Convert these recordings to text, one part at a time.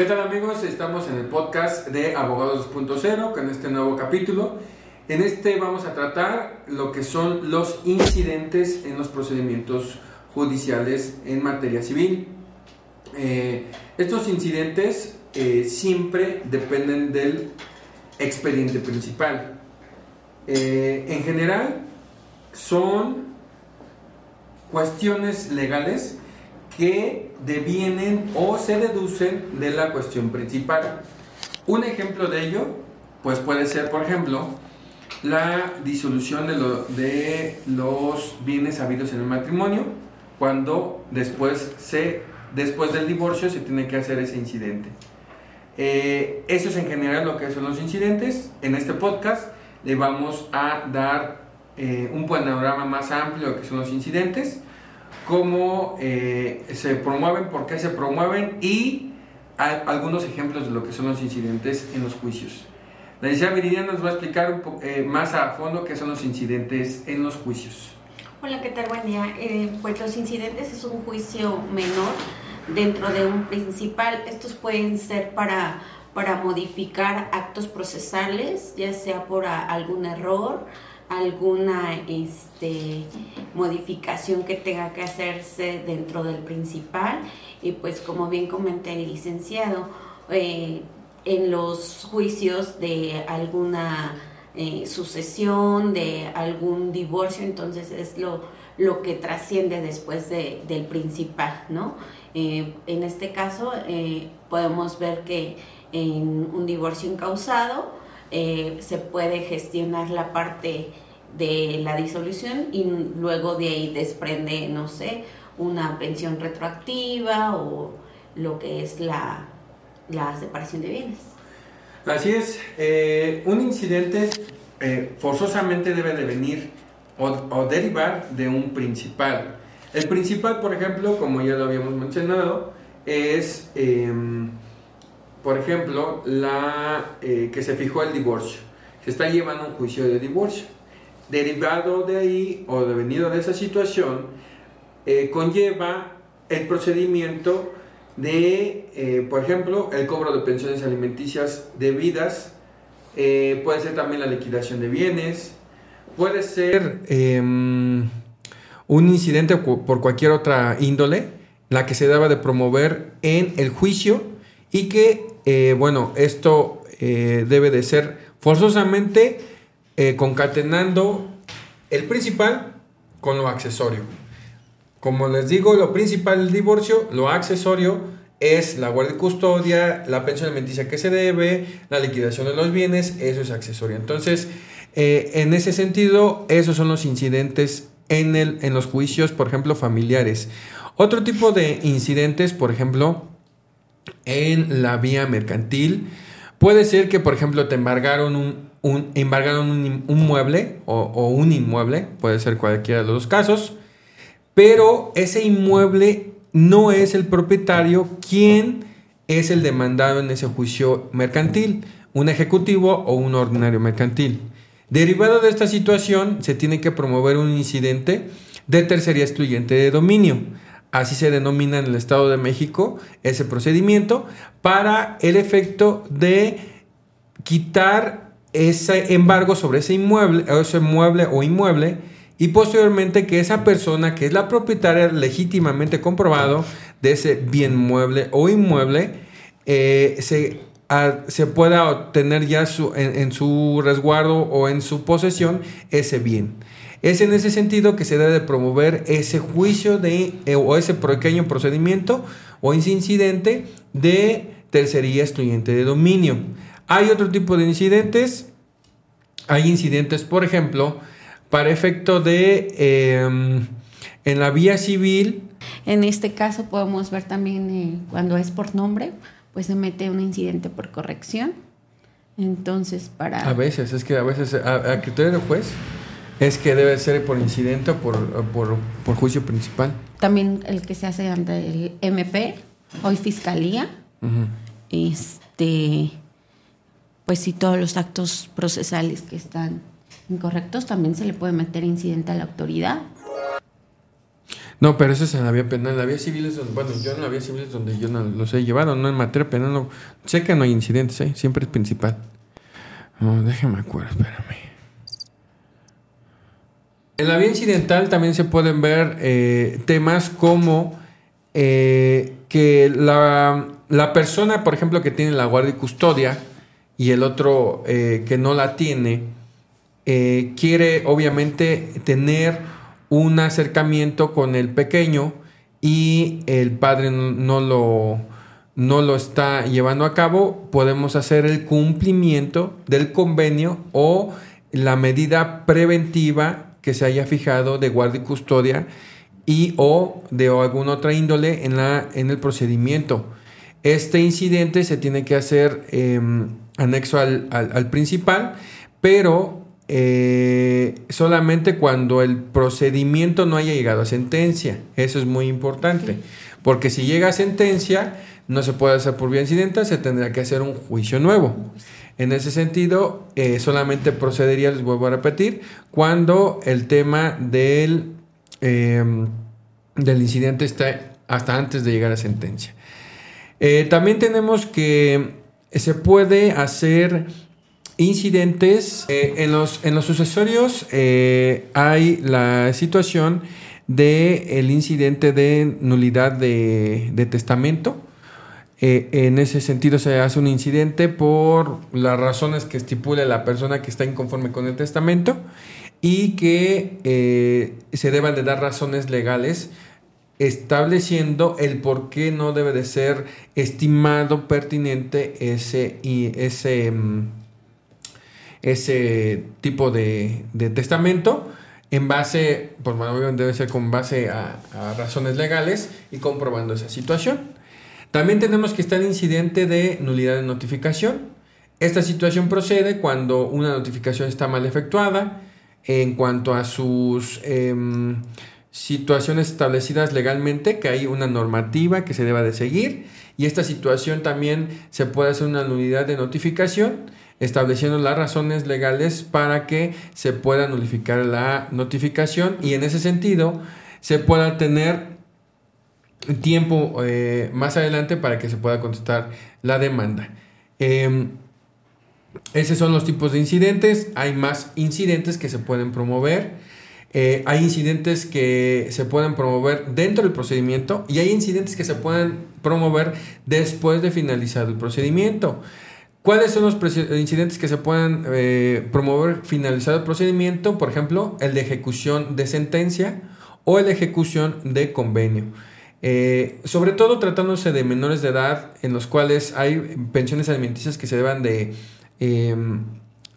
¿Qué tal amigos? Estamos en el podcast de Abogados 2.0 con este nuevo capítulo. En este vamos a tratar lo que son los incidentes en los procedimientos judiciales en materia civil. Eh, estos incidentes eh, siempre dependen del expediente principal. Eh, en general son cuestiones legales que devienen o se deducen de la cuestión principal. Un ejemplo de ello, pues puede ser, por ejemplo, la disolución de, los bienes habidos en el matrimonio, cuando después, se, después del divorcio se tiene que hacer ese incidente. Eh, eso es en general lo que son los incidentes. En este podcast le vamos a dar eh, un panorama más amplio de lo que son los incidentes cómo eh, se promueven, por qué se promueven y algunos ejemplos de lo que son los incidentes en los juicios. La licenciada Viridiana nos va a explicar eh, más a fondo qué son los incidentes en los juicios. Hola, ¿qué tal? Buen día. Eh, pues los incidentes es un juicio menor dentro de un principal. Estos pueden ser para, para modificar actos procesales, ya sea por algún error, alguna este, modificación que tenga que hacerse dentro del principal. Y pues como bien comenté el licenciado, eh, en los juicios de alguna eh, sucesión, de algún divorcio, entonces es lo, lo que trasciende después del principal, ¿no? Eh, en este caso podemos ver que en un divorcio incausado, eh, se puede gestionar la parte de la disolución y luego de ahí desprende, no sé, una pensión retroactiva o lo que es la, la separación de bienes. Así es, eh, un incidente eh, forzosamente debe de venir o, derivar de un principal. El principal, por ejemplo, como ya lo habíamos mencionado, es em, por ejemplo, la eh, que se fijó el divorcio. Se está llevando un juicio de divorcio. Derivado de ahí o devenido de esa situación, eh, conlleva el procedimiento de, eh, por ejemplo, el cobro de pensiones alimenticias debidas, puede ser también la liquidación de bienes, puede ser em, un incidente por cualquier otra índole, la que se daba de promover en el juicio y que eh, bueno, esto eh, debe de ser forzosamente eh, concatenando el principal con lo accesorio. Como les digo, lo principal del divorcio, lo accesorio es la guardia y custodia, la pensión alimenticia que se debe, la liquidación de los bienes, eso es accesorio. Entonces, en ese sentido, esos son los incidentes en, el, en los juicios, por ejemplo, familiares. Otro tipo de incidentes, por ejemplo, en la vía mercantil. Puede ser que, por ejemplo, te embargaron un, embargaron un, mueble o, un inmueble, puede ser cualquiera de los casos, pero ese inmueble no es el propietario quien es el demandado en ese juicio mercantil, un ejecutivo o un ordinario mercantil. Derivado de esta situación, se tiene que promover un incidente de tercería excluyente de dominio así se denomina en el Estado de México ese procedimiento, para el efecto de quitar ese embargo sobre ese inmueble, ese mueble o inmueble, y posteriormente que esa persona que es la propietaria legítimamente comprobado de ese bien mueble o inmueble, eh, se, se, pueda obtener ya en su resguardo o en su posesión ese bien. Es en ese sentido que se debe promover ese juicio de, eh, o ese pequeño procedimiento o ese incidente de tercería excluyente de dominio. Hay otro tipo de incidentes. Hay incidentes, por ejemplo, para efecto de em, en la vía civil. En este caso podemos ver también eh, cuando es por nombre, pues se mete un incidente por corrección. Entonces, para... A veces, es que a veces, a, a criterio del juez, es que debe ser por incidente o por, por, juicio principal. También el que se hace ante el MP, hoy Fiscalía. Este, pues si todos los actos procesales que están incorrectos, también se le puede meter incidente a la autoridad. No, pero eso es en la vía penal. En la vía civil es donde, bueno, yo en la vía civil es donde yo no los he llevado, no en materia penal. No, sé que no hay incidentes, ¿eh? siempre es principal. No, déjame acuerdo, espérame. En la vía incidental también se pueden ver eh, temas como eh, que la, la, persona, por ejemplo, que tiene la guardia y custodia y el otro eh, que no la tiene, quiere obviamente tener un acercamiento con el pequeño y el padre no lo, no lo está llevando a cabo, podemos hacer el cumplimiento del convenio o la medida preventiva que se haya fijado de guardia y custodia y o de alguna otra índole en, la, en el procedimiento. Este incidente se tiene que hacer em, anexo al, principal, pero eh, solamente cuando el procedimiento no haya llegado a sentencia. Eso es muy importante, porque si llega a sentencia, no se puede hacer por vía incidental, se tendrá que hacer un juicio nuevo. En ese sentido, eh, solamente procedería, les vuelvo a repetir, cuando el tema del, em, del incidente está hasta antes de llegar a sentencia. Eh, también tenemos que se puede hacer incidentes. Eh, en, los, en los sucesorios hay la situación del el incidente de nulidad de, de testamento eh, en ese sentido se hace un incidente por las razones que estipule la persona que está inconforme con el testamento y que eh, se deban de dar razones legales estableciendo el por qué no debe de ser estimado pertinente ese, ese, mm, ese tipo de, testamento en base, pues bueno, debe ser con base a razones legales y comprobando esa situación. También tenemos que estar el incidente de nulidad de notificación. Esta situación procede cuando una notificación está mal efectuada en cuanto a sus em, situaciones establecidas legalmente, que hay una normativa que se deba de seguir. Y esta situación también se puede hacer una nulidad de notificación estableciendo las razones legales para que se pueda nulificar la notificación y en ese sentido se pueda tener tiempo eh, más adelante para que se pueda contestar la demanda. Em, esos son los tipos de incidentes. Hay más incidentes que se pueden promover. Eh, hay incidentes que se pueden promover dentro del procedimiento y hay incidentes que se pueden promover después de finalizado el procedimiento. ¿Cuáles son los incidentes que se pueden eh, promover finalizado el procedimiento? Por ejemplo, el de ejecución de sentencia o el de ejecución de convenio. Eh, sobre todo tratándose de menores de edad en los cuales hay pensiones alimenticias que se deban de, em,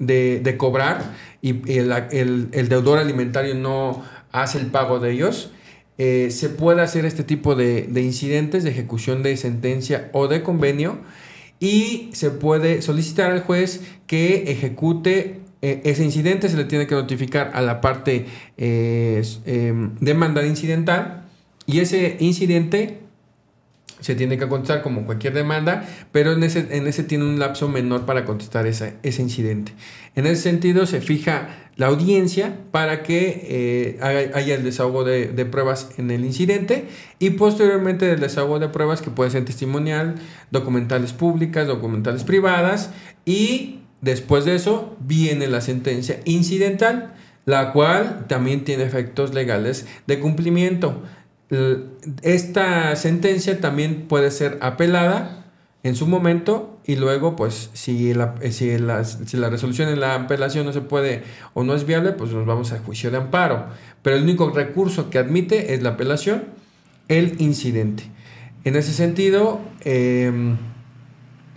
de, cobrar y el, deudor alimentario no hace el pago de ellos, eh, se puede hacer este tipo de, incidentes de ejecución de sentencia o de convenio y se puede solicitar al juez que ejecute eh, ese incidente, se le tiene que notificar a la parte em, demandada incidental y ese incidente se tiene que contestar como cualquier demanda, pero en ese, en ese tiene un lapso menor para contestar ese incidente. En ese sentido se fija la audiencia para que eh, haya el desahogo de, pruebas en el incidente y posteriormente el desahogo de pruebas que puede ser testimonial, documentales públicas, documentales privadas y después de eso viene la sentencia incidental, la cual también tiene efectos legales de cumplimiento. Esta sentencia también puede ser apelada en su momento y luego pues si la, si la, si la resolución en la apelación no se puede o no es viable pues nos vamos a juicio de amparo. Pero el único recurso que admite es la apelación, el incidente. En ese sentido em,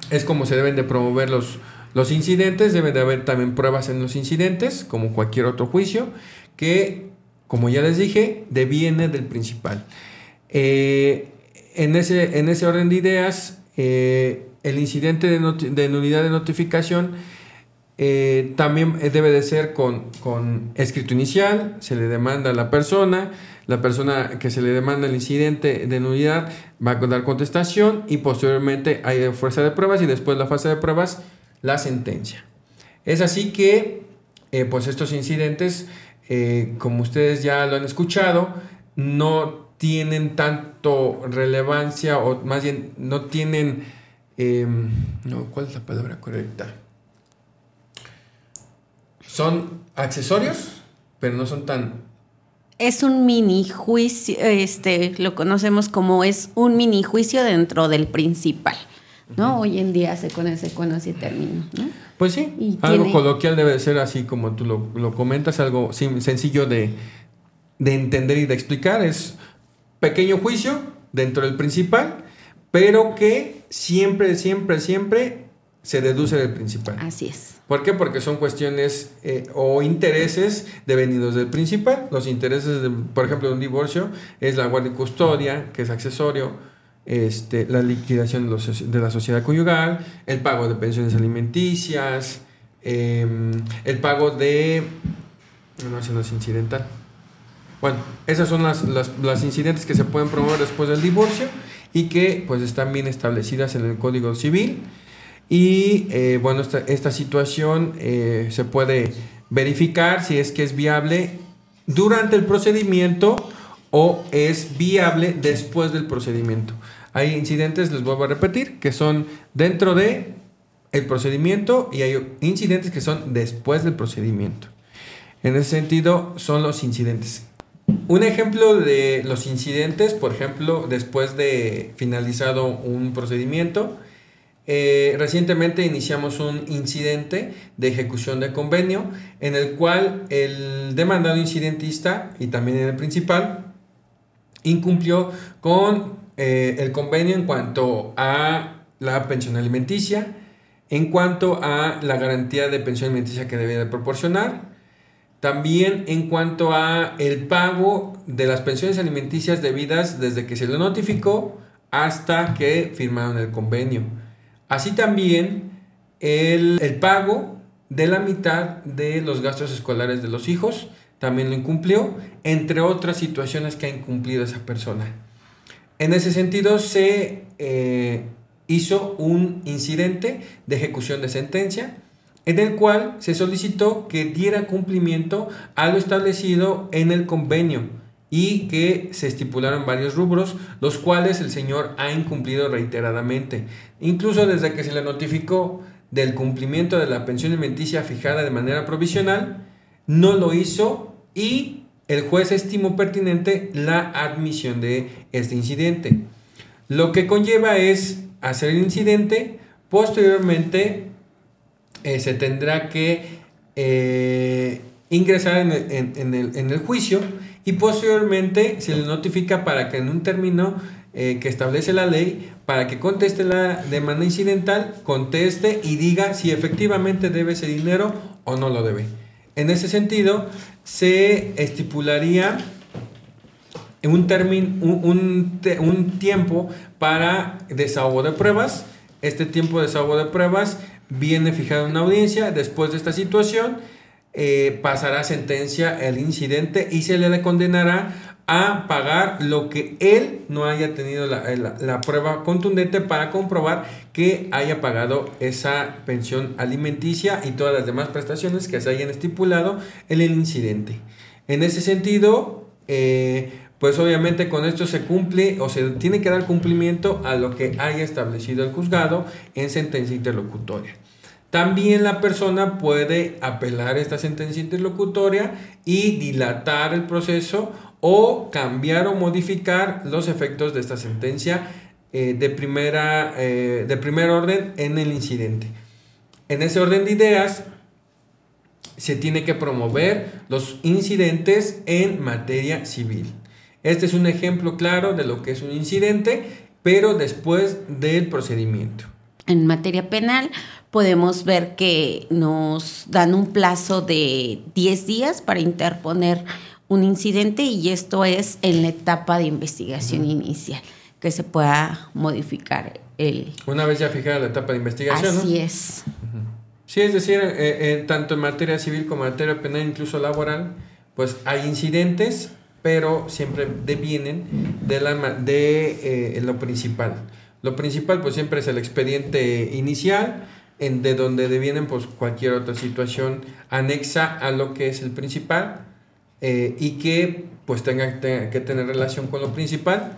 es como se deben de promover los, los incidentes, deben de haber también pruebas en los incidentes como cualquier otro juicio que como ya les dije, deviene del principal. Eh, en, ese, en ese orden de ideas, eh, el incidente de, nulidad de notificación eh, también debe de ser con, escrito inicial, se le demanda a la persona, la persona que se le demanda el incidente de nulidad va a dar contestación y posteriormente hay fuerza de pruebas y después la fase de pruebas, la sentencia. Es así que pues estos incidentes eh, como ustedes ya lo han escuchado, no tienen tanto relevancia o más bien no tienen... Em, no, ¿cuál es la palabra correcta? Son accesorios, pero no son tan es un mini juicio, este, lo conocemos como es un mini juicio dentro del principal, ¿no? Hoy en día se conoce con ese término, ¿no? Pues sí, algo coloquial debe ser así como tú lo, comentas, algo sencillo de, de entender y de explicar, es pequeño juicio dentro del principal, pero que siempre, siempre, siempre se deduce del principal. Así es. ¿Por qué? Porque son cuestiones eh, o intereses devenidos del principal. Los intereses, de, por ejemplo, de un divorcio es la guardia y custodia, que es accesorio, este, la liquidación de, la sociedad conyugal, el pago de pensiones alimenticias, em, el pago de... No, eso no es incidental. Bueno, esas son las, las incidentes que se pueden promover después del divorcio y que pues están bien establecidas en el Código Civil y eh, bueno, esta, situación eh, se puede verificar si es que es viable durante el procedimiento o es viable después del procedimiento. Hay incidentes, les vuelvo a repetir, que son dentro de el procedimiento y hay incidentes que son después del procedimiento. En ese sentido, son los incidentes. Un ejemplo de los incidentes, por ejemplo, después de finalizado un procedimiento, eh, recientemente iniciamos un incidente de ejecución de convenio en el cual el demandado incidentista y también el principal incumplió con eh, el convenio en cuanto a la pensión alimenticia, en cuanto a la garantía de pensión alimenticia que debía de proporcionar, también en cuanto a el pago de las pensiones alimenticias debidas desde que se lo notificó hasta que firmaron el convenio. Así también el, pago de la mitad de los gastos escolares de los hijos también lo incumplió, entre otras situaciones que ha incumplido esa persona. En ese sentido se eh, hizo un incidente de ejecución de sentencia en el cual se solicitó que diera cumplimiento a lo establecido en el convenio y que se estipularon varios rubros, los cuales el señor ha incumplido reiteradamente, incluso desde que se le notificó del cumplimiento de la pensión alimenticia fijada de manera provisional, no lo hizo y el juez estimó pertinente la admisión de este incidente. Lo que conlleva es hacer el incidente, posteriormente eh, se tendrá que eh, ingresar en el, juicio y posteriormente se le notifica para que en un término eh, que establece la ley, para que conteste la demanda incidental, conteste y diga si efectivamente debe ese dinero o no lo debe. En ese sentido, se estipularía un, un, un tiempo para desahogo de pruebas. Este tiempo de desahogo de pruebas viene fijado en una audiencia después de esta situación eh, pasará sentencia el incidente y se le condenará a pagar lo que él no haya tenido la, prueba contundente para comprobar que haya pagado esa pensión alimenticia y todas las demás prestaciones que se hayan estipulado en el incidente. En ese sentido, eh, pues obviamente con esto se cumple o se tiene que dar cumplimiento a lo que haya establecido el juzgado en sentencia interlocutoria. También la persona puede apelar esta sentencia interlocutoria y dilatar el proceso o cambiar o modificar los efectos de esta sentencia eh, de, primera, eh, de primer orden en el incidente. En ese orden de ideas, se tiene que promover los incidentes en materia civil. Este es un ejemplo claro de lo que es un incidente, pero después del procedimiento. En materia penal, podemos ver que nos dan un plazo de 10 días para interponer un incidente y esto es en la etapa de investigación inicial, que se pueda modificar el... Una vez ya fijada la etapa de investigación. Así es. Sí, es decir, eh, eh, tanto en materia civil como en materia penal, incluso laboral, pues hay incidentes, pero siempre devienen de, la, de eh, lo principal. Lo principal pues siempre es el expediente inicial, de donde devienen pues cualquier otra situación anexa a lo que es el principal eh, y que pues tenga que tener relación con lo principal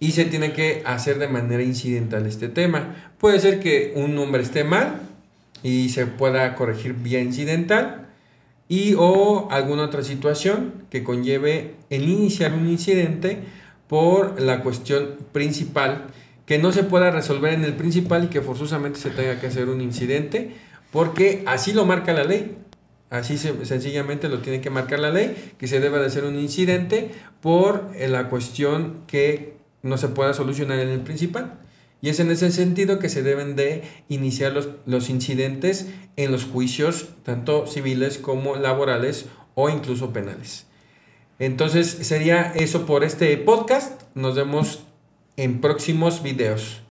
y se tiene que hacer de manera incidental este tema. Puede ser que un nombre esté mal y se pueda corregir vía incidental y o alguna otra situación que conlleve el iniciar un incidente por la cuestión principal que no se pueda resolver en el principal y que forzosamente se tenga que hacer un incidente porque así lo marca la ley. Así sencillamente lo tiene que marcar la ley, que se debe de hacer un incidente por eh, la cuestión que no se pueda solucionar en el principal. Y es en ese sentido que se deben de iniciar los, los incidentes en los juicios, tanto civiles como laborales o incluso penales. Entonces sería eso por este podcast. Nos vemos en próximos videos.